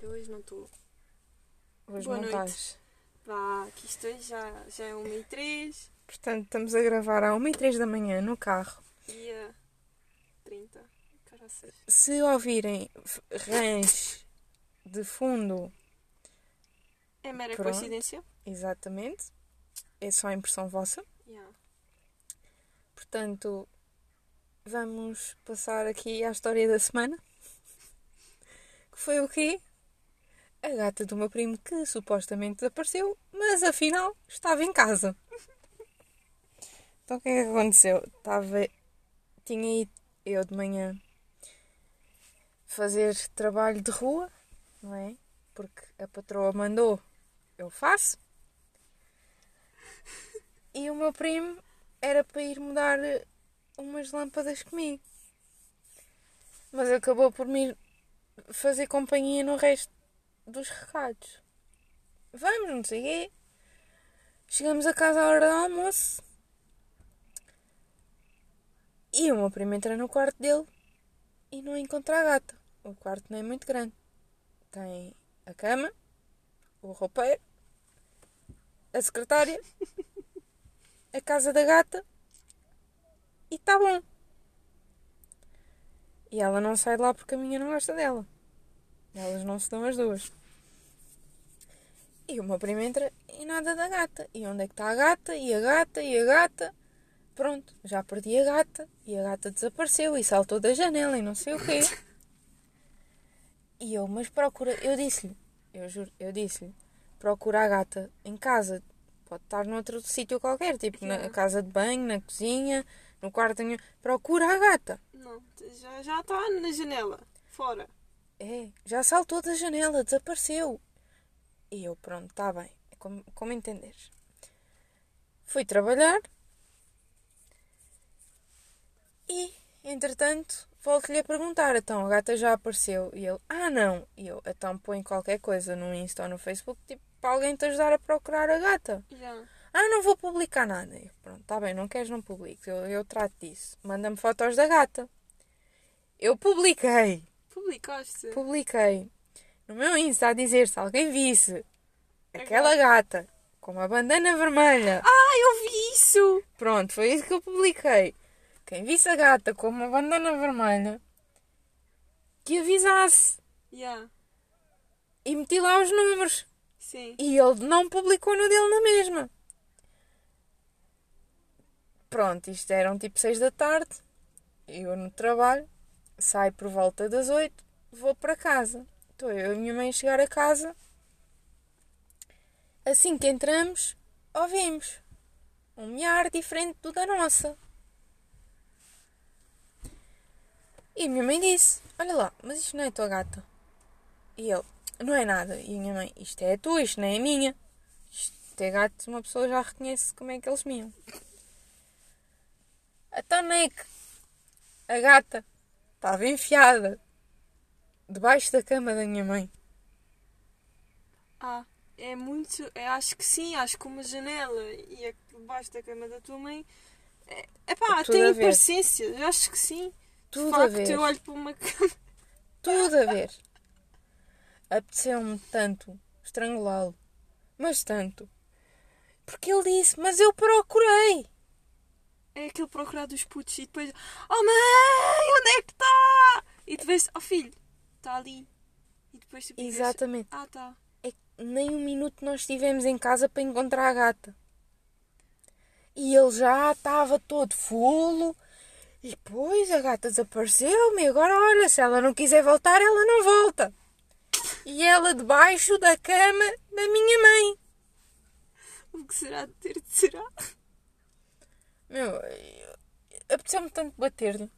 Eu hoje não estou. Hoje Boa não noite. estás. Vá, aqui estou, já, já é 1 e 3 Portanto, estamos a gravar à 1 e 3 da manhã no carro. dia 30. Caraças. Se ouvirem f- rãs de fundo, É mera Pronto. coincidência? exatamente, é só impressão vossa. Yeah. Portanto, vamos passar aqui à história da semana. Que foi o quê? A gata do meu primo que supostamente desapareceu, mas afinal estava em casa. Então o que é que aconteceu? Estava. Tinha ido eu de manhã fazer trabalho de rua, não é? Porque a patroa mandou, eu faço. E o meu primo era para ir mudar umas lâmpadas comigo. Mas acabou por me fazer companhia no resto dos recados. Vamos, não sei quê. Chegamos a casa à hora do almoço. E o meu primo entra no quarto dele e não encontra a gata. O quarto não é muito grande. Tem a cama, o roupeiro, a secretária, a casa da gata e tá bom. E ela não sai de lá porque a minha não gosta dela. Elas não se dão as duas. E o meu primo entra e nada da gata. E onde é que está a gata? E a gata? E a gata? Pronto, já perdi a gata. E a gata desapareceu e saltou da janela e não sei o quê. E eu, mas procura. Eu disse-lhe, eu juro, eu disse-lhe, procura a gata em casa. Pode estar noutro sítio qualquer, tipo na Yeah. casa de banho, na cozinha, no quarto. Procura a gata. Não, já já está na janela. Fora. É, já saltou da janela, desapareceu. E eu, pronto, está bem, é como, como entenderes. Fui trabalhar e, entretanto, volto-lhe a perguntar: então a gata já apareceu? E ele, ah, não. E eu, então põe qualquer coisa no Insta ou no Facebook, tipo, para alguém te ajudar a procurar a gata. Já. Ah, não vou publicar nada. Eu, pronto, está bem, não queres, não publiques. Eu, eu trato disso. Manda-me fotos da gata. Eu publiquei. Publicaste. Publiquei no meu Insta a dizer se alguém visse aquela gata com uma bandana vermelha. Ah, eu vi isso! Pronto, foi isso que eu publiquei. Quem visse a gata com uma bandana vermelha que avisasse. Já. E meti lá os números. Sim. E ele não publicou no dele na mesma. Pronto, isto eram tipo 6 da tarde. Eu no trabalho, saio por volta das 8, vou para casa. Estou eu e a minha mãe a chegar a casa. Assim que entramos, ouvimos um miar diferente do da nossa. E a minha mãe disse: Olha lá, mas isto não é tua gata. E ele: Não é nada. E a minha mãe: Isto é tua, isto não é minha. Isto é gato, uma pessoa já reconhece como é que eles miam. Então, não é que a gata estava enfiada debaixo da cama da minha mãe. Ah, é muito. É, acho que sim, acho que uma janela e a- debaixo da cama da tua mãe. É, epá, Tudo a tem eu acho que sim. Tudo de a facto, ver. eu olho para uma cama. Tudo a ver. Apeteceu-me tanto estrangulá-lo. Mas tanto. Porque ele disse: Mas eu procurei. É aquele procurar dos putos e depois. Oh mãe, onde é que está? E tu vês, oh filho, está ali. E depois tu ficas, Exatamente. Ah, tá. É que nem um minuto nós estivemos em casa para encontrar a gata. E ele já estava todo fulo. E depois a gata desapareceu-me. Agora, olha, se ela não quiser voltar, ela não volta. E ela debaixo da cama da minha mãe. O que será de ter de será? Meu, eu- apeteceu-me tanto bater-lhe.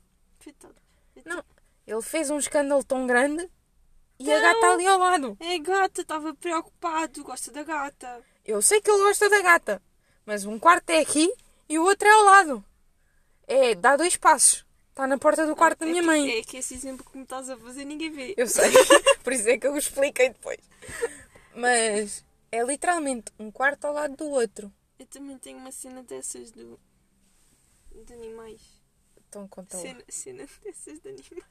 Não, ele fez um escândalo tão grande e a Não. gata ali ao lado. É gata, estava preocupado, gosta da gata. Eu sei que ele gosta da gata, mas um quarto é aqui e o outro é ao lado. É, dá dois passos. Está na porta do quarto da É minha que- mãe. É que esse exemplo que me estás a fazer ninguém vê. Eu sei, por isso é que eu expliquei depois. Mas é literalmente um quarto ao lado do outro. Eu também tenho uma cena dessas do. de animais. Então conta lá. Cena, cena dessas de animais.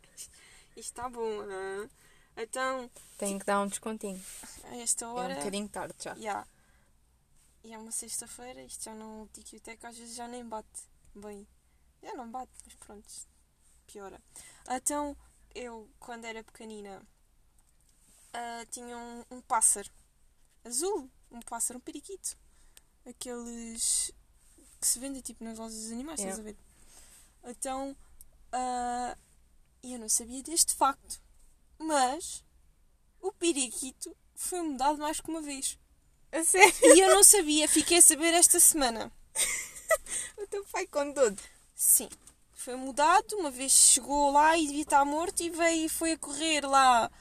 Isto está bom, ah? Então, Tenho que dar um descontinho. a esta É um hora. bocadinho tarde já. Ya. E é uma sexta-feira, isto já não. O tiquioteca às vezes já nem bate bem. Já não bate, mas pronto, piora. Então, eu, quando era pequenina, ah, tinha um, um pássaro azul, um pássaro, um periquito. Aqueles que se vendem tipo nas lojas dos animais, Yeah. estás a ver? Então, ah, eu não sabia deste facto, mas o periquito foi mudado mais que uma vez. A sério? E eu não sabia, fiquei a saber esta semana. O teu pai contou Sim. Foi mudado, uma vez chegou lá e devia estar morto e veio e foi a correr lá,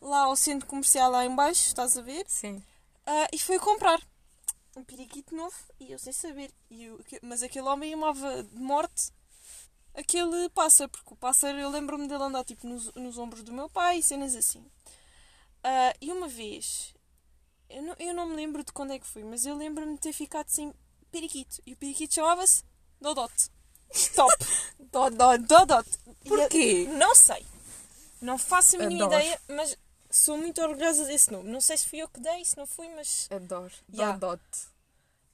lá ao centro comercial lá em baixo, estás a ver? Sim. Ah, e foi a comprar um periquito novo e eu sem saber. E eu- mas aquele homem amava de morte aquele pássaro, porque o pássaro eu lembro-me dele andar tipo nos, nos ombros do meu pai e cenas assim. Ah, e uma vez, eu não, eu não me lembro de quando é que foi, mas eu lembro-me de ter ficado sem periquito. E o periquito chamava-se Dodote. Stop! Dodot. Dodot. E Porquê? eu- Não sei. Não faço a mínima Adoro. ideia, mas sou muito orgulhosa desse nome. Não sei se fui eu que dei, se não fui, mas. Adoro. Ya. Dodote.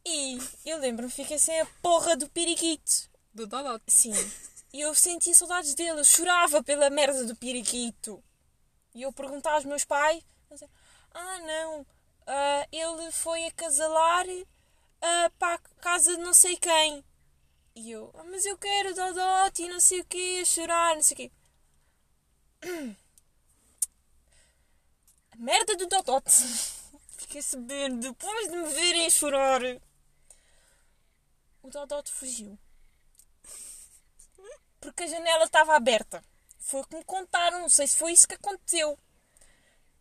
E eu lembro-me, fiquei sem a porra do periquito. Do Dodote. Sim. E eu sentia saudades dele, eu chorava pela merda do periquito. E eu perguntava aos meus pais: Ah, não, ah, ele foi acasalar ah, para a casa de não sei quem. E eu: ah, Mas eu quero Dodote e não sei o quê, a chorar, não sei o quê. A merda do Dodote. Fiquei saber depois de me verem chorar. O Dodote fugiu. Porque a janela estava aberta. Foi o que me contaram, não sei se foi isso que aconteceu.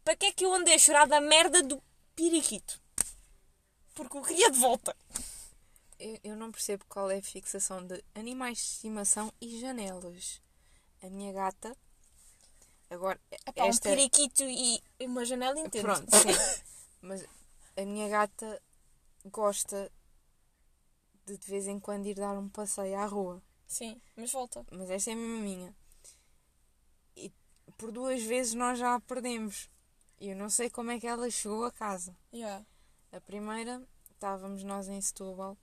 Para que é que eu andei a chorar da merda do periquito? Porque eu queria de volta. Eu, eu não percebo qual é a fixação de animais de estimação e janelas. A minha gata. Agora, Epá, esta. Um periquito e uma janela entendo. Pronto, sim. Mas a minha gata gosta de de vez em quando ir dar um passeio à rua. Sim, mas volta. Mas esta é mesmo a minha. E por duas vezes nós já a perdemos. E eu não sei como é que ela chegou a casa. Yeah. A primeira, estávamos nós em Setúbal.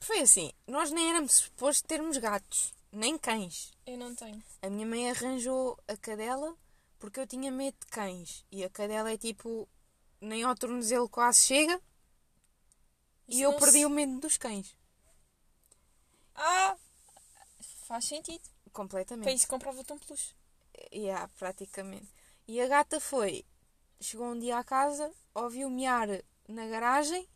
Foi assim, nós nem éramos supostos termos gatos, nem cães. Eu não tenho. A minha mãe arranjou a cadela porque eu tinha medo de cães. E a cadela é tipo, nem ao tornozelo quase chega. Isso e eu perdi se- o medo dos cães. Ah! Faz sentido. Para Completamente. isso comprava-te um peluche. Yeah, praticamente. E a gata foi, chegou um dia à casa, ouviu miar na garagem,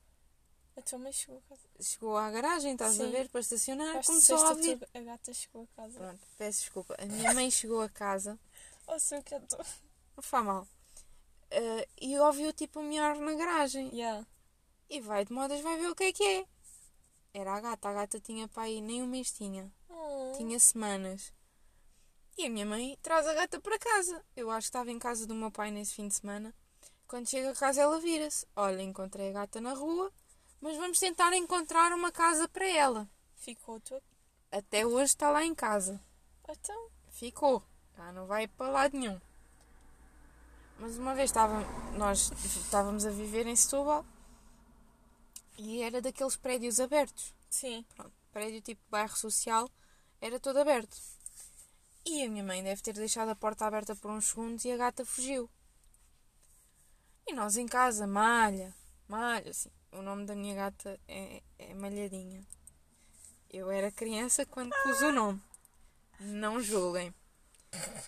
A tua mãe chegou a casa. chegou à garagem, estás a Sim. ver, para estacionar, começou a ouvir. A gata chegou a casa. Pronto, peço desculpa. A minha mãe chegou a casa, Oh, seu gato. não faz mal, eh, e ouviu tipo miar na garagem. Yeah. E vai de modas, vai ver o que é que é. Era a gata, a gata tinha pai nem um mês tinha, Oh. tinha semanas. E a minha mãe traz a gata para casa. Eu acho que estava em casa do meu pai nesse fim de semana. Quando chega a casa ela vira-se. Olha, encontrei a gata na rua, mas vamos tentar encontrar uma casa para ela. Ficou tua. Até hoje está lá em casa. Então. Ficou. Já não vai para lado nenhum. Mas uma vez estava, nós estávamos a viver em Setúbal e era daqueles prédios abertos. Sim. Pronto, prédio tipo bairro social, era todo aberto. E a minha mãe deve ter deixado a porta aberta por uns segundos e a gata fugiu. E nós em casa, malha, malha, assim. O nome da minha gata é, é Malhadinha. Eu era criança quando pus o nome. Não julguem.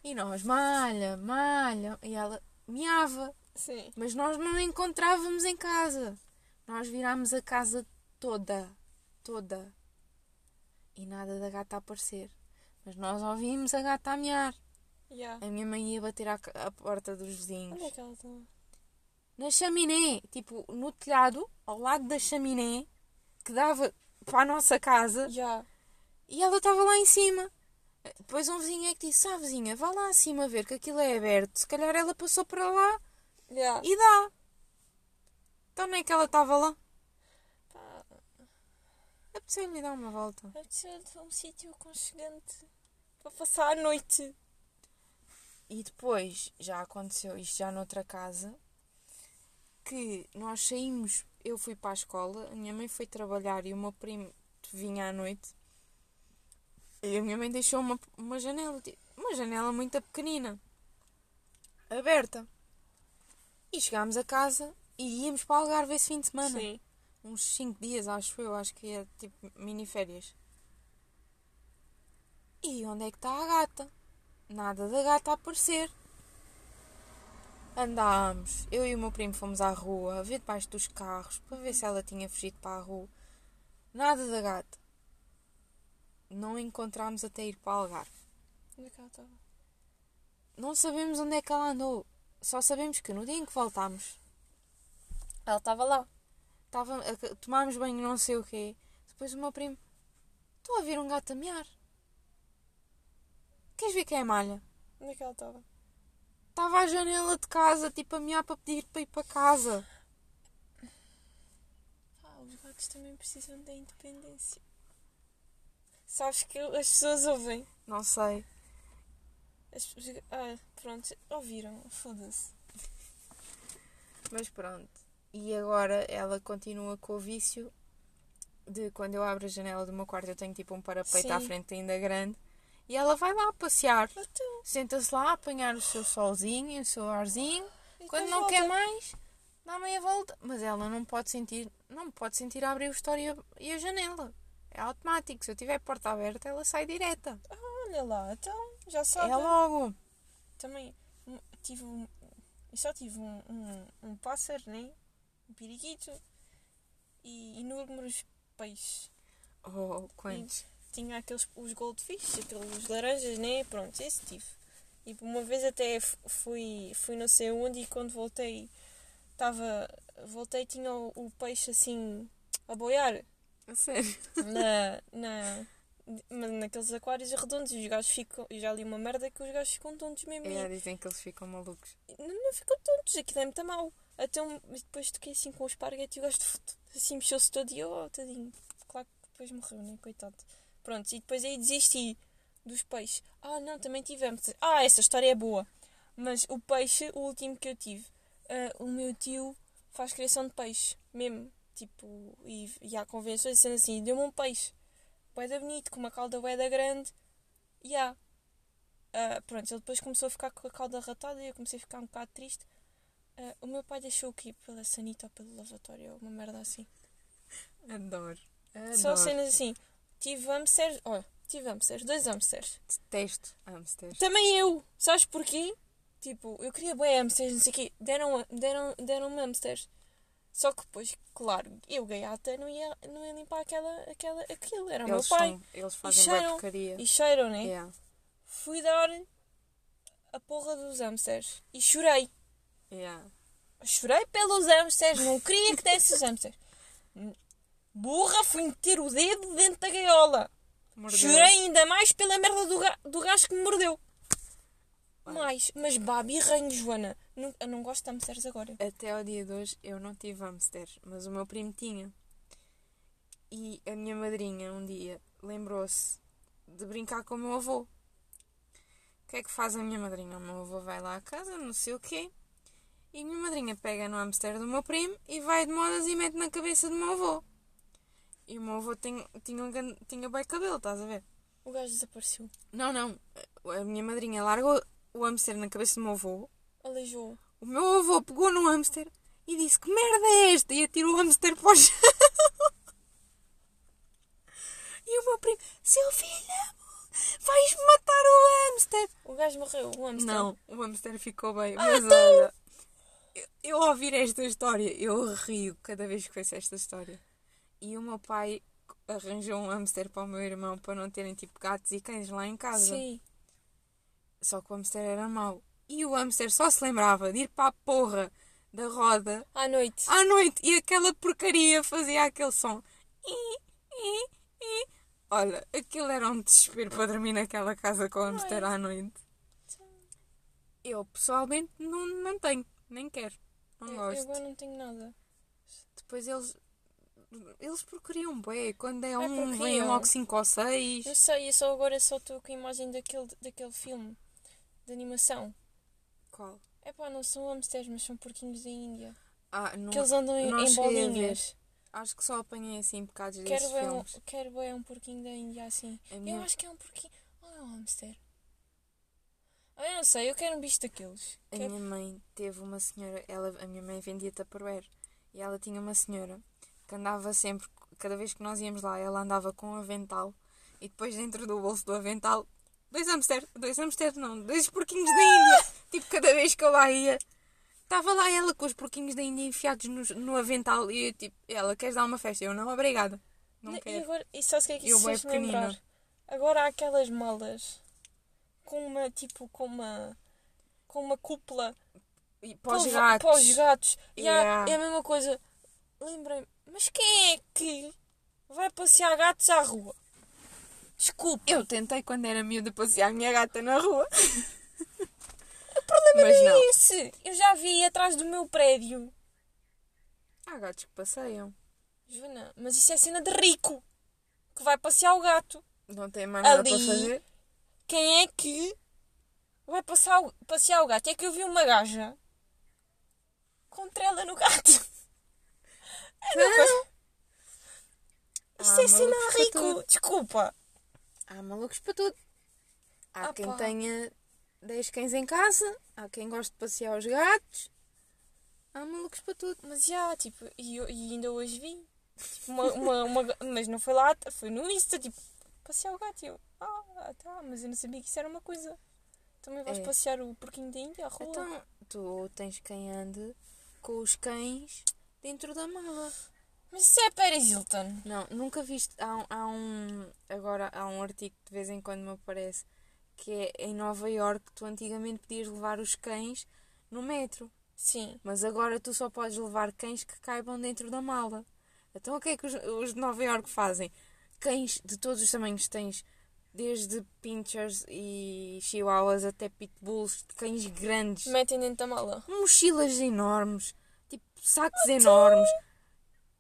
E nós, malha, malha. E ela miava. Sim. Mas nós não a encontrávamos em casa. Nós virámos a casa toda. Toda. E nada da gata aparecer. Mas nós ouvimos a gata a miar. Yeah. A minha mãe ia bater à, à porta dos vizinhos. Onde é que ela está? Na chaminé. Tipo, no telhado, ao lado da chaminé, que dava para a nossa casa. Já. E ela estava lá em cima. Depois um vizinho é que disse: Ah, vizinha, vá lá acima ver que aquilo é aberto. Se calhar ela passou para lá Já. e dá. Então é que ela estava lá? Pá, Apeteceu-lhe dar uma volta. Ser um sítio aconchegante para passar a noite. E depois já aconteceu isto já noutra casa que nós saímos, eu fui para a escola, a minha mãe foi trabalhar e o meu primo vinha à noite. E a minha mãe deixou uma, uma janela, uma janela muito pequenina, aberta. E chegámos a casa e íamos para o Algarve esse fim de semana. Sim. Uns 5 dias, acho eu, acho que é tipo mini férias. E onde é que está a gata? Nada da gata a aparecer. Andámos, eu e o meu primo fomos à rua, a ver debaixo dos carros, para ver se ela tinha fugido para a rua. Nada da gata. Não encontramos até ir para o Algarve. Onde é que ela estava? Não sabemos onde é que ela andou. Só sabemos que no dia em que voltámos, Ela estava lá. estava, a- tomámos banho não sei o quê. Depois o meu primo, estou a ver um gato a mear. Queres ver quem é malha? Onde é que ela estava? Estava à janela de casa, tipo a mear para pedir para ir para casa. Ah, os gatos também precisam da independência. Sabes que as pessoas ouvem. Não sei. As. Ah, pronto, ouviram. Foda-se. Mas pronto. E agora ela continua com o vício de quando eu abro a janela do meu quarto eu tenho tipo um parapeito Sim. à frente ainda grande. E ela vai lá passear. Então, Senta-se lá a apanhar o seu solzinho, o seu arzinho. e Quando não volta. quer mais, dá meia volta. Mas ela não pode sentir, não pode sentir abrir o história e a janela. É automático. Se eu tiver a porta aberta, ela sai direta. Olha lá, então, já sabe. É logo. Também um, tive um. Eu só tive um, um, um pássaro, né? Um periquito e inúmeros peixes. Oh, quantos? Tinha aqueles os goldfish, aqueles laranjas, né? Pronto, esse tive. E por uma vez até fui, fui não sei onde e quando voltei estava. Voltei tinha o, o peixe assim a boiar A sério. na, na, naqueles aquários redondos e os gajos ficam. Eu já li uma merda que os gajos ficam tontos mesmo. É, dizem que eles ficam malucos. Não, não ficam tontos, aquilo é muito mau. Até um, depois toquei assim com o esparguete e o gajo assim mexeu-se todo e eu, oh, tadinho. Claro que depois morreu, né? Coitado. Pronto, e depois aí desisti dos peixes. Ah, não, também tivemos. Ah, essa história é boa. Mas o peixe, o último que eu tive, ah, o meu tio faz criação de peixe, mesmo. Tipo, e, e há convenções sendo assim, deu-me um peixe. Boeda bonito, com uma cauda boeda grande. E há. Ah, pronto, ele depois começou a ficar com a cauda ratada e eu comecei a ficar um bocado triste. Ah, o meu pai deixou o quê? Pela sanita ou pelo lavatório, ou uma merda assim. Adoro. Adoro. Só cenas assim. Tive hamsters, olha, tive hamsters, dois hamsters. Detesto hamsters. Também eu, sabes porquê? Tipo, eu queria bem hamsters, não sei o quê. Deram, deram, deram hamsters. Só que depois, claro, eu gaiata não ia, não ia limpar aquela, aquela, aquilo. Era o meu pai. são, eles fazem cheiram. boa porcaria. E cheiram, né? Yeah. Fui dar a porra dos hamsters. E chorei. Yeah. Chorei pelos hamsters, não queria que desse os hamsters. Burra, fui meter o dedo dentro da gaiola. Mordeu. Chorei ainda mais pela merda do, ga do gajo que me mordeu. Olha. Mais, mas babi ranho, Joana. Não, eu não gosto de hamsters agora. Até ao dia de hoje eu não tive hamsters, mas o meu primo tinha. E a minha madrinha um dia lembrou-se de brincar com o meu avô. O que é que faz a minha madrinha? O meu avô vai lá à casa, não sei o quê. E minha madrinha pega no hamster do meu primo e vai de modas e mete na cabeça do meu avô. E o meu avô tinha, tinha, um, tinha bem cabelo, estás a ver? O gajo desapareceu. Não, não. A minha madrinha largou o hamster na cabeça do meu avô. Aleijou. O meu avô pegou no hamster e disse: Que merda é esta? E atirou o hamster para o chão. E o meu primo: Seu filho, vais matar o hamster. O gajo morreu, o hamster. Não, o hamster ficou bem. Mas olha, eu, ouvir esta história, eu rio cada vez que ouço esta história. E o meu pai arranjou um hamster para o meu irmão para não terem tipo gatos e cães lá em casa. Sim. Só que o hamster era mau. E o hamster só se lembrava de ir para a porra da roda À noite. à noite e aquela porcaria fazia aquele som. I, i, i. Olha, aquilo era um desespero para dormir naquela casa com o hamster à noite. Eu pessoalmente não, não tenho, nem quero. Não Eu, eu gosto. agora não tenho nada. Depois eles. Eles porcariam bem. Quando é É um, vem logo 5 ou 6. Eu sei, eu só agora só estou com a imagem daquele, daquele filme de animação. Qual? É pá, não são hamsters, mas são porquinhos da Índia. Ah, não. Que eles andam em, não em bolinhas. Acho que só apanhei assim bocados Quero desses ver, um, filmes. quero ver um porquinho da Índia assim. A minha- Eu acho que é um porquinho. Ou é um hamster? Eu não sei, eu quero um bicho daqueles. A Quero- minha mãe teve uma senhora, ela, a minha mãe vendia Tupperware e ela tinha uma senhora que andava sempre, cada vez que nós íamos lá, ela andava com um avental e depois dentro do bolso do avental, dois hamsters, dois hamsters não, dois porquinhos da Índia. tipo, cada vez que eu lá ia, estava lá ela com os porquinhos da Índia enfiados no, no avental e eu, tipo, ela, queres dar uma festa? Eu, não, obrigada. Não e quero. agora, e sabes o que é que Eu isso fez-me lembrar? pequenina. Agora há aquelas malas com uma, tipo, com uma, com uma cúpula E para os gatos. para os gatos. E Yeah. é a mesma coisa. Lembrei-me, mas quem é que vai passear gatos à rua? Desculpe. Eu tentei quando era miúda passear a minha gata na rua. O problema Mas não não. é esse. Eu já vi atrás do meu prédio. Há gatos que passeiam. Joana, mas isso é cena de rico. Que vai passear o gato. Não tem mais nada Ali. para fazer. Quem é que vai passar passear o gato? É que eu vi uma gaja com trela no gato. É uma coisa- Isto Ah, é para rico. Desculpa. Há malucos para tudo. Há Ah, quem pá. tenha 10 cães em casa. Há quem goste de passear os gatos. Há malucos para tudo. Mas já, tipo, e, eu- e ainda hoje vi. Tipo, uma, uma, uma- mas não foi lá, foi no Insta, tipo, passear o gato. E eu, ah, tá, mas eu não sabia que isso era uma coisa. Também vais É. passear o porquinho da Índia à rua. Então, tu tens quem ande com os cães dentro da mala. Mas isso é Paris Hilton. Não, nunca viste. Há, um- há um. Agora há um artigo que de vez em quando me aparece que é em Nova York tu antigamente podias levar os cães no metro. Sim. Mas agora tu só podes levar cães que caibam dentro da mala. Então o que é que os, os de Nova York fazem? Cães de todos os tamanhos tens, desde pinchers e chihuahuas até pitbulls, cães grandes, Metem dentro da mala. mochilas enormes, tipo sacos enormes.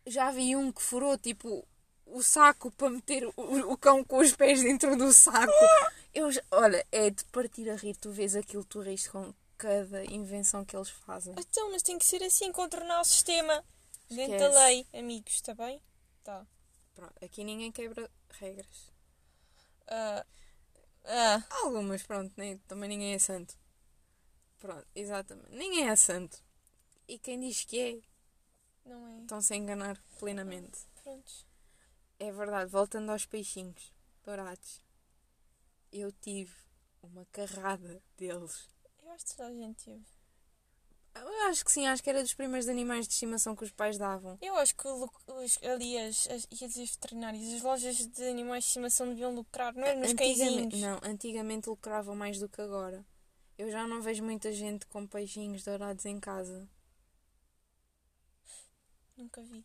Já vi um que furou tipo o saco para meter o, o cão com os pés dentro do saco. Eu, já- olha, é de partir a rir. Tu vês aquilo, tu rires com cada invenção que eles fazem. Então, mas tem que ser assim, contornar o sistema. Dentro Esquece. da lei, amigos, está bem? Tá. Pronto, aqui ninguém quebra regras. Ah, ah, Algumas, pronto, nem, também ninguém é santo. Pronto, exatamente. Ninguém é santo. E quem diz que é, não é. estão-se a enganar plenamente. Prontos. É verdade, voltando aos peixinhos dourados. Eu tive uma carrada deles. Eu acho que toda a gente teve. Eu acho que sim, acho que era dos primeiros animais de estimação que os pais davam. Eu acho que os, ali as, as, ia dizer veterinários, as lojas de animais de estimação deviam lucrar, não é nos cãezinhos. não, antigamente lucravam mais do que agora. Eu já não vejo muita gente com peixinhos dourados em casa. Nunca vi.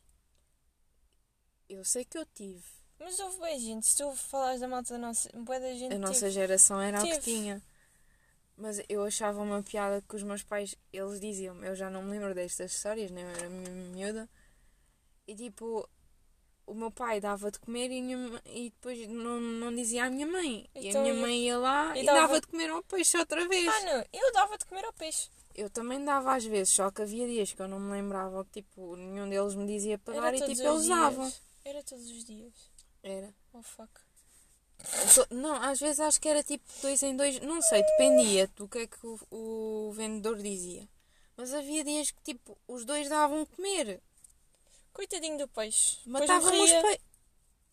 Eu sei que eu tive. Mas houve bem gente, se tu falares da malta da nossa, bué da gente A nossa teve. geração era o que tinha. Mas eu achava uma piada que os meus pais, eles diziam eu já não me lembro destas histórias, nem eu era mi- miúda. E tipo, o meu pai dava de comer e, minha e depois não, não dizia à minha mãe. e a Então, minha mãe ia lá e e, dava- dava de comer ao peixe outra vez. Ah não, eu dava de comer ao peixe. Eu também dava às vezes, só que havia dias que eu não me lembrava que tipo, nenhum deles me dizia para dar Era e tipo eles dias. davam. Era todos os dias. Era. Oh fuck. Não, às vezes acho que era tipo dois em dois, não sei, dependia do que é que o, o vendedor dizia. Mas havia dias que tipo os dois davam comer. Coitadinho do peixe. Matavam os, morria. pe...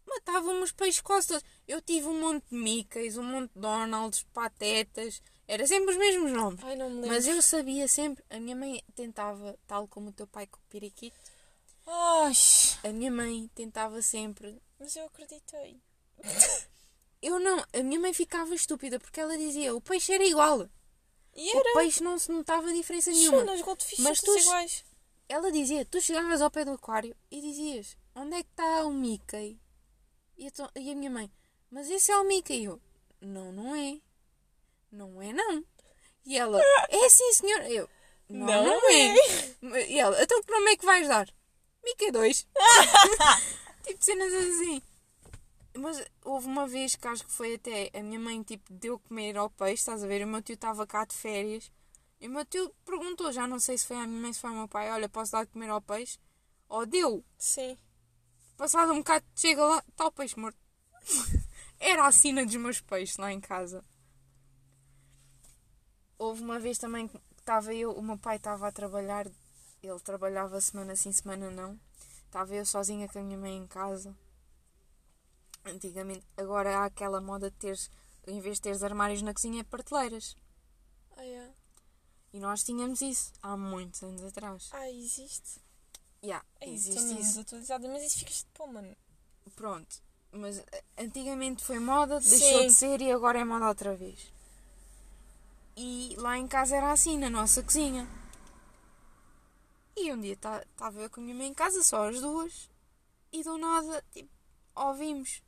Matavam os peixes quase todos. Eu tive um monte de Mickeys, um monte de Donalds, Patetas. Era sempre os mesmos nomes. Ai, não me. Mas eu sabia sempre. A minha mãe tentava, tal como o teu pai com o periquito, Ai, a minha mãe tentava sempre. mas eu acreditei. Eu não, a minha mãe ficava estúpida porque ela dizia o peixe era igual. E O era. peixe não se notava diferença nenhuma. Goldfish Mas tu- iguais. Ela dizia, tu chegavas ao pé do aquário e dizias, onde é que está o Mickey? E, então- e a minha mãe, mas esse é o Mickey. E eu, não, não é. Não é, não. E ela, é sim, senhor. Eu, não, Não não, é. E ela, então que nome é que vais dar? Mickey 2. tipo cenas assim. Mas houve uma vez que acho que foi até a minha mãe tipo deu comer ao peixe, estás a ver? O meu tio estava cá de férias. E o meu tio perguntou, já não sei se foi a minha mãe, se foi ao meu pai, olha, posso dar de comer ao peixe? Ou deu. Sim. Passado um bocado, chega lá, está o peixe morto. Era a sina dos meus peixes lá em casa. Houve uma vez também que estava eu, o meu pai estava a trabalhar, ele trabalhava semana sim, semana não. Estava eu sozinha com a minha mãe em casa. Antigamente, agora há aquela moda de teres, em vez de teres armários na cozinha, prateleiras. Ah, é. E nós tínhamos isso há muitos anos atrás. Ah, existe. Yeah, Ei, existe isso. menos atualizada, mas isso ficas de pô, mano. Pronto. Mas eh, antigamente foi moda, deixou Sim. de ser e agora é moda outra vez. E lá em casa era assim, na nossa cozinha. E um dia estava eu com a minha mãe em casa, só as duas, e do nada, tipo, ouvimos.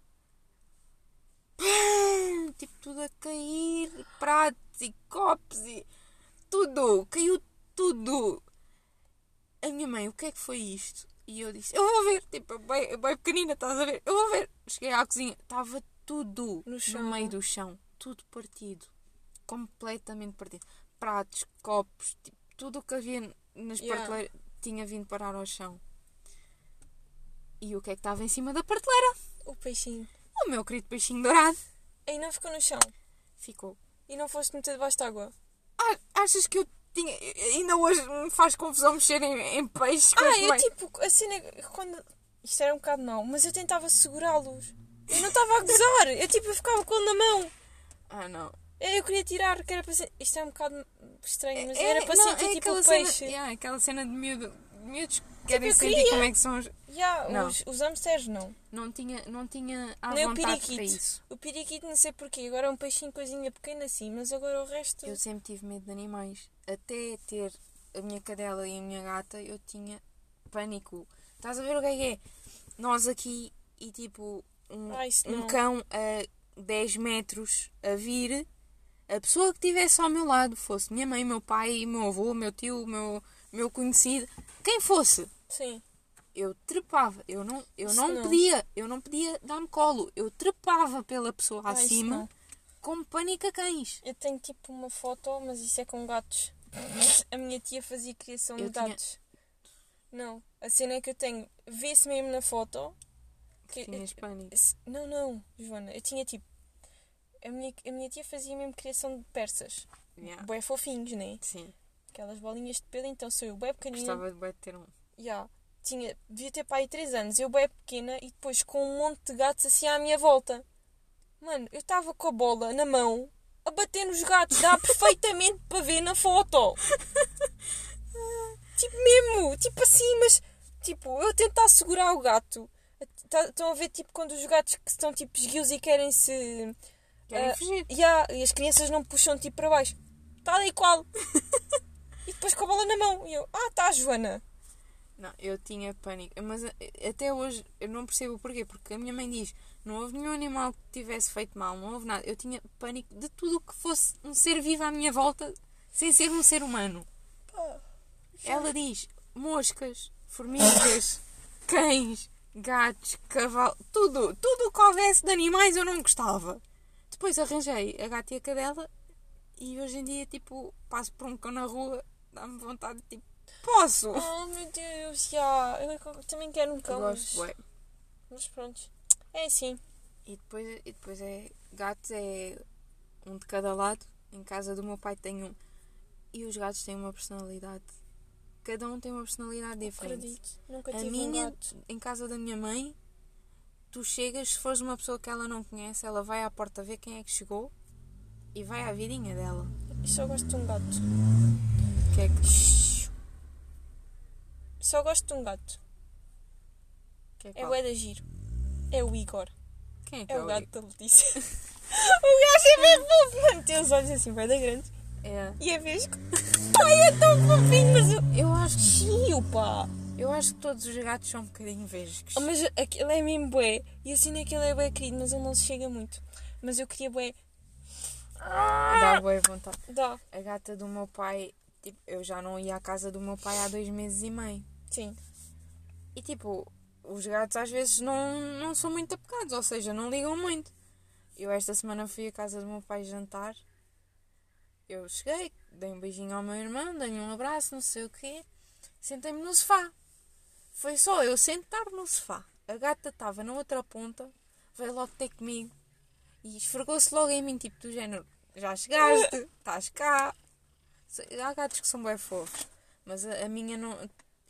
Tipo, tudo a cair, pratos e copos e tudo, caiu tudo. A minha mãe, o que é que foi isto? E eu disse, eu vou ver, tipo, bem, bem pequenina, estás a ver? Eu vou ver. Cheguei à cozinha, estava tudo No chão. meio do chão, tudo partido, completamente partido. Pratos, copos, tipo, tudo o que havia nas Yeah. prateleiras tinha vindo parar ao chão. E o que é que estava em cima da prateleira? O peixinho. O meu querido peixinho dourado Aí não ficou no chão. ficou. E não foste meter debaixo de água. Ah, achas que eu tinha. Ainda hoje me faz confusão mexer em, em peixe? que Ah, eu comei? tipo, a cena. Quando... Isto era um bocado mau, mas eu tentava segurá-los. Eu não estava a gozar. Eu tipo, eu ficava com ele na mão. Ah, não. Eu queria tirar, que era para ser... Isto é um bocado estranho, mas É- era para não, sentir é tipo o cena- peixe. yeah, aquela cena de miúdo, miúdos querem eu sentir queria. como é que são os. Yeah, Não. os, os hamsters não. Não tinha, não tinha à Nem o vontade para isso. O periquito não sei porquê. Agora é um peixinho coisinha pequena assim, mas agora o resto. Eu sempre tive medo de animais. Até ter a minha cadela e a minha gata, eu tinha pânico. Estás a ver o que é que é? Nós aqui e tipo um, isso um cão a 10 metros a vir, a pessoa que estivesse ao meu lado, fosse minha mãe, meu pai, meu avô, meu tio, meu, meu conhecido, quem fosse, Sim. eu trepava. Eu não, eu não, não. podia, eu não podia dar-me colo. Eu trepava pela pessoa Ah, acima não. com pânico a cães. Eu tenho tipo uma foto, mas isso é com gatos. A minha tia fazia criação Eu de tinha- gatos. Não, a cena é que eu tenho, vê-se mesmo na foto. Que, Tinhas pânico. Não, não, Joana, eu tinha tipo. A minha, a minha tia fazia mesmo criação de persas. Yeah. Bué fofinhos, né? Sim, Aquelas bolinhas de pelo, então sou eu bué pequenina. gostava de bué de ter um. Ya. Tinha, devia ter pai 3 anos, eu bué pequena e depois com um monte de gatos assim à minha volta. Mano, eu estava com a bola na mão a bater nos gatos, dá perfeitamente para ver na foto. tipo mesmo, tipo assim, mas tipo, eu tentar segurar o gato. Tá- Estão a ver tipo quando os gatos que estão tipo esguios e querem se. Querem Ah, fugir. Ya, e as crianças não puxam tipo para baixo. Está ali qual. e depois com a bola na mão. E eu, ah, tá, Joana. Não, eu tinha pânico. Mas eh, até hoje eu não percebo o porquê. Porque a minha mãe diz: não houve nenhum animal que tivesse feito mal, não houve nada. Eu tinha pânico de tudo o que fosse um ser vivo à minha volta, sem ser um ser humano. Pá. Ela diz: moscas, formigas, cães, gatos, cavalos, tudo. Tudo o que houvesse de animais eu não gostava. Depois arranjei a gata e a cadela e hoje em dia, tipo, passo por um cão na rua, dá-me vontade de tipo, posso! Oh meu Deus, já. Eu também quero um Eu cão. gosto, Mas, bué. mas pronto. É assim. E depois, e depois é gatos é um de cada lado. Em casa do meu pai tem um. E os gatos têm uma personalidade. Cada um tem uma personalidade diferente. Acredito. Nunca A tive um minha, gato. em casa da minha mãe, tu chegas, se fores uma pessoa que ela não conhece, ela vai à porta ver quem é que chegou e vai à vidinha dela. Eu só gosto de um gato. Que é que, Só gosto de um gato. que é É qual? o Eda Giro. É o Igor. Quem é que É é, o o gato da Letícia. o gajo é bem fofo, mano. Tem os olhos assim, bem da grande. É. E é vesgo. Ai, é tão fofinho, mas eu. Eu acho, Tio, pá. eu acho que todos os gatos são um bocadinho vesgos. Oh, mas aquele é mesmo bué. E assim naquele é bué querido, mas ele não se chega muito. Mas eu queria bué. Dá boa vontade. Dá. A gata do meu pai, tipo, eu já não ia à casa do meu pai há dois meses e meio. Sim. E tipo, os gatos às vezes não, não são muito apegados, ou seja, não ligam muito. Eu esta semana fui à casa do meu pai jantar eu cheguei, dei um beijinho ao meu irmão, dei um abraço, não sei o quê. Sentei-me no sofá. Foi só eu sentar no sofá. A gata estava na outra ponta, veio logo ter comigo e esfregou-se logo em mim, tipo do género: Já chegaste, estás cá. Há gatos que são bem fofos, mas a, a minha não.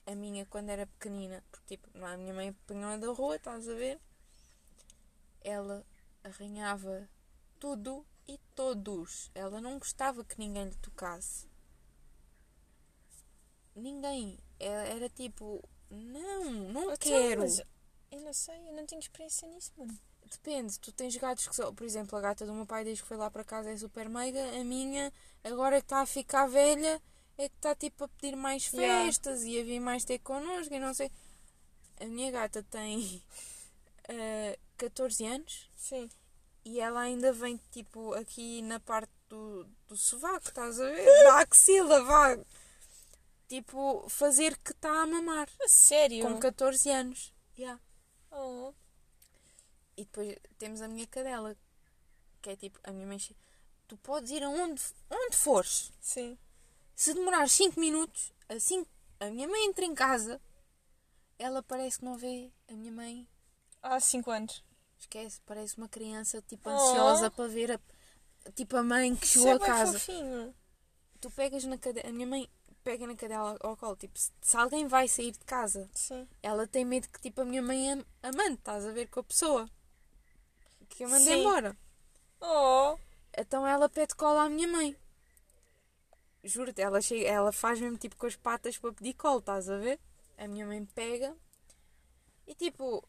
A minha, quando era pequenina, porque tipo, a minha mãe apanhou da rua, estás a ver? Ela arranhava tudo e todos. Ela não gostava que ninguém lhe tocasse. Ninguém. Era, era tipo, não, não Então, quero. eu não sei, eu não tenho experiência nisso, mano. Depende, tu tens gatos que são, por exemplo, a gata do meu pai desde que foi lá para casa é super meiga, a minha, agora que está a ficar velha, é que está tipo a pedir mais Yeah. festas e a vir mais ter connosco e não sei. A minha gata tem eh, 14 anos Sim. e ela ainda vem tipo aqui na parte do, do sovaco, estás a ver? Da axila, vá. Tipo, fazer que está a mamar. A sério? Com 14 anos. Yeah. Oh. E depois temos a minha cadela, que é tipo, a minha mãe. Tu podes ir aonde onde fores. Sim. Se demorar 5 minutos, assim a minha mãe entra em casa, ela parece que não vê a minha mãe. Há 5 anos. Esquece, parece uma criança tipo Oh. ansiosa para ver a, tipo a mãe que chegou é a casa. fofinho. Tu pegas na cadela, a minha mãe pega na cadela ao colo, tipo, se, se alguém vai sair de casa, Sim. ela tem medo que tipo a minha mãe am- amante, estás a ver com a pessoa. Que eu mandei Sim. embora. Oh. Então ela pede cola à minha mãe. Juro-te, ela, chega, ela faz mesmo tipo com as patas para pedir cola, estás a ver? A minha mãe pega e tipo,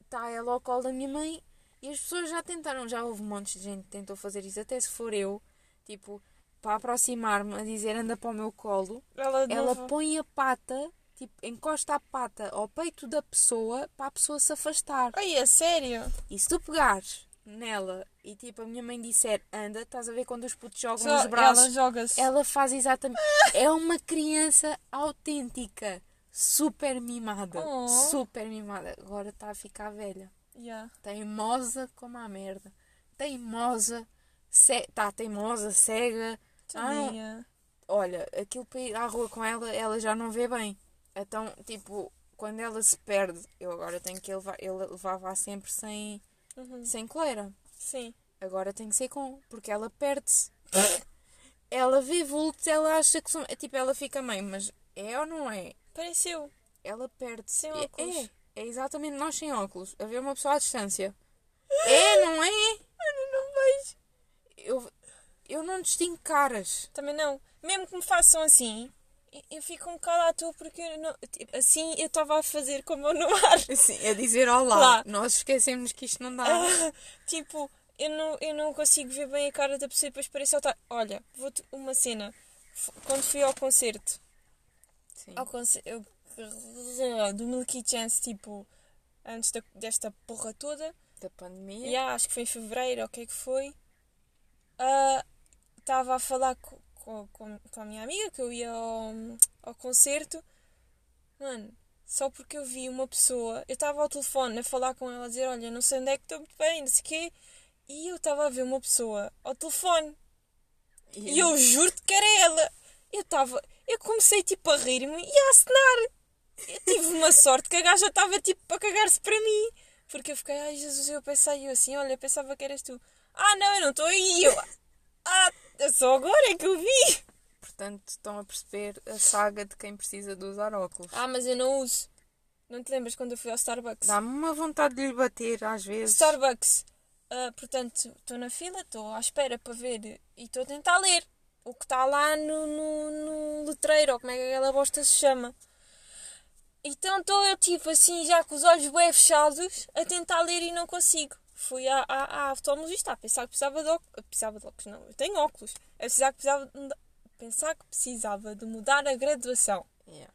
está ela ao colo da minha mãe e as pessoas já tentaram, já houve montes de gente que tentou fazer isso, até se for eu, tipo, para aproximar-me a dizer anda para o meu colo, Ela, ela novo. põe a pata, tipo, encosta a pata ao peito da pessoa para a pessoa se afastar. Ai, é sério? E se tu pegares nela e tipo a minha mãe disser anda, estás a ver quando os putos jogam Só- nos braços, Ela joga-se. ela faz exatamente. É uma criança autêntica, super mimada. Oh. Super mimada. Agora está a ficar velha. Yeah. Teimosa como a merda. Teimosa. Ce... Tá teimosa, cega. Ah. Olha, aquilo para ir à rua com ela, ela já não vê bem. Então, tipo, quando ela se perde, eu agora tenho que levar, eu levava sempre sem, Uhum. sem coleira. Sim. Agora tem que ser com, porque ela perde-se. ela vê vultos, ela acha que são. é Tipo, ela fica meio, mas é ou não é? Pareceu. Ela perde-se. Sem É- óculos. É, é exatamente nós sem óculos. A ver uma pessoa à distância. É, não é? Eu não vejo. Eu, eu não distingo caras. Também não. Mesmo que me façam assim, eu- fico um bocado à toa porque eu não, tipo, assim eu estava a fazer como eu no ar. Assim, a dizer olá. Lá. Nós esquecemos que isto não dá. tipo, eu não, eu não consigo ver bem a cara da pessoa e depois parece estar. Olha, vou-te uma cena. Quando fui ao concerto, Sim. ao concerto do Milky Chance, tipo, antes da- desta porra toda, Da pandemia. Yeah, acho que foi em fevereiro, ou o que é que foi. Ah, Estava a falar co- co- com, com a minha amiga que eu ia ao, ao concerto. Mano, só porque eu vi uma pessoa. Eu estava ao telefone a falar com ela, a dizer: Olha, não sei onde é que estou muito bem, não sei o quê. E eu estava a ver uma pessoa ao telefone. E eu juro-te que era ela. Eu estava. Eu comecei tipo a rir-me e a acenar. Eu tive uma sorte que a gaja estava tipo a cagar-se para mim. Porque eu fiquei, ai Jesus, eu pensei eu assim, olha, pensava que eras tu. Ah não, eu não estou aí. Eu, ah, é só agora é que eu vi. Portanto, estão a perceber a saga de quem precisa de usar óculos. Ah, mas eu não uso. Não te lembras quando eu fui ao Starbucks? Dá-me uma vontade de lhe bater às vezes. Starbucks. Ah, portanto, estou na fila, estou à espera para ver e estou a tentar ler o que está lá no, no, no letreiro, ou como é que aquela bosta se chama. Então estou eu tipo assim, já com os olhos bem fechados, a tentar ler e não consigo. Fui à, à, à oftalmologista a pensar que precisava de óculos. Precisava de óculos, não, eu tenho óculos. A pensar que precisava de, pensar que precisava de mudar a graduação. Yeah.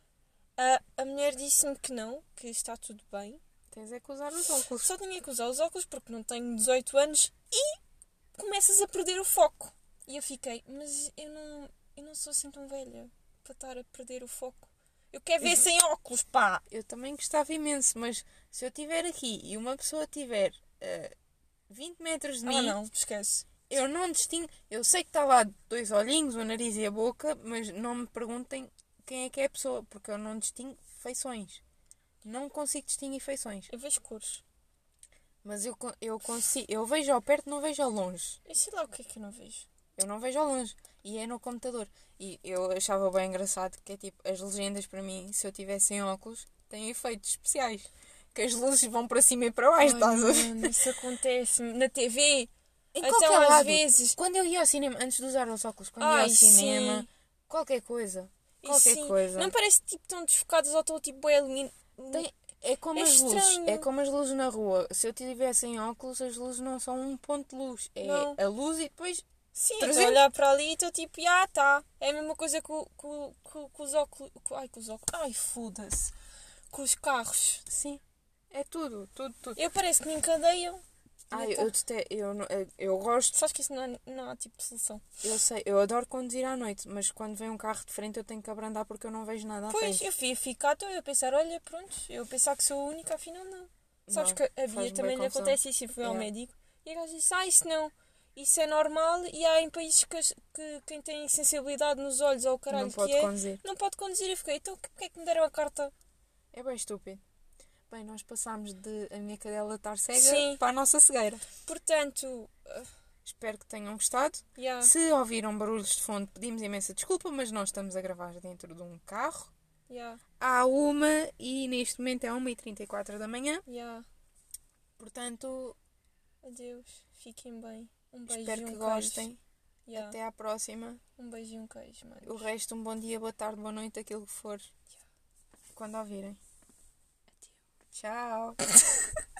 Ah, a mulher disse-me que não, que está tudo bem. Tens é que usar os óculos. Só tinha que usar os óculos porque não tenho 18 anos e começas a perder o foco. E eu fiquei, mas eu não, eu não sou assim tão velha para estar a perder o foco. Eu quero ver sem óculos, pá! Eu também gostava imenso, mas se eu estiver aqui e uma pessoa tiver eh, 20 metros de mim, Ah, não, esquece. Eu não distingo. Eu sei que está lá dois olhinhos, o nariz e a boca, mas não me perguntem quem é que é a pessoa, porque eu não distingo feições. Não consigo distinguir feições. Eu vejo cores. Mas eu, eu consigo. Eu vejo ao perto, não vejo ao longe. Eu sei lá o que é que eu não vejo. Eu não vejo ao longe. E é no computador. E eu achava bem engraçado que é tipo, as legendas para mim, se eu tivesse óculos, têm efeitos especiais. Que as luzes vão para cima e para baixo, estás a ver? mano, isso acontece na TV. Em Até qualquer às lado. vezes. Quando eu ia ao cinema, antes de usar os óculos, quando ia Ai, ao cinema, sim. qualquer coisa. Qualquer sim, coisa. Não parece tipo tão desfocadas ou tão tipo Tem- é como É as luzes. estranho. É como as luzes na rua. Se eu tivesse em óculos, as luzes não são um ponto de luz. É Não. a luz e depois. Sim, estou a exemplo? olhar para ali e estou tipo, ah, tá. É a mesma coisa com, com, com, com os óculos. ai, com os óculos. Ai, foda-se. Com os carros. Sim. É tudo, tudo, tudo. Eu parece que me encadeiam. Ai, Então, eu, dete- eu, não- eu, eu gosto, Sabes que isso não, é- não há tipo de solução. eu sei, eu adoro conduzir à noite, mas quando vem um carro de frente eu tenho que abrandar porque eu não vejo nada à Pois, frente. eu fui ficar, estou eu a pensar, olha, pronto, eu pensar que sou a única, afinal não. Sabes Não, que a faz-me Bia também lhe confusão. acontece isso e foi ao Yeah. médico. E a gaja disse, ah, isso não. Isso é normal e há em países que, as- que quem tem sensibilidade nos olhos ou o caralho não pode que é, conduzir. não pode conduzir. Eu fiquei, então porque é que me deram a carta? É bem estúpido. Bem, nós passámos de a minha cadela estar cega Sim. para a nossa cegueira. Portanto, ah, Espero que tenham gostado. yeah, Se ouviram barulhos de fundo, pedimos imensa desculpa, mas nós estamos a gravar dentro de um carro. yeah, Há uma e neste momento é 1h34 da manhã. yeah. Portanto, Adeus, fiquem bem. Um beijo espero um que gostem. Yeah, Até à próxima. Um beijo e um queijo, mano. O resto, um bom dia, boa tarde, boa noite, aquilo que for. Quando ouvirem. Tchau.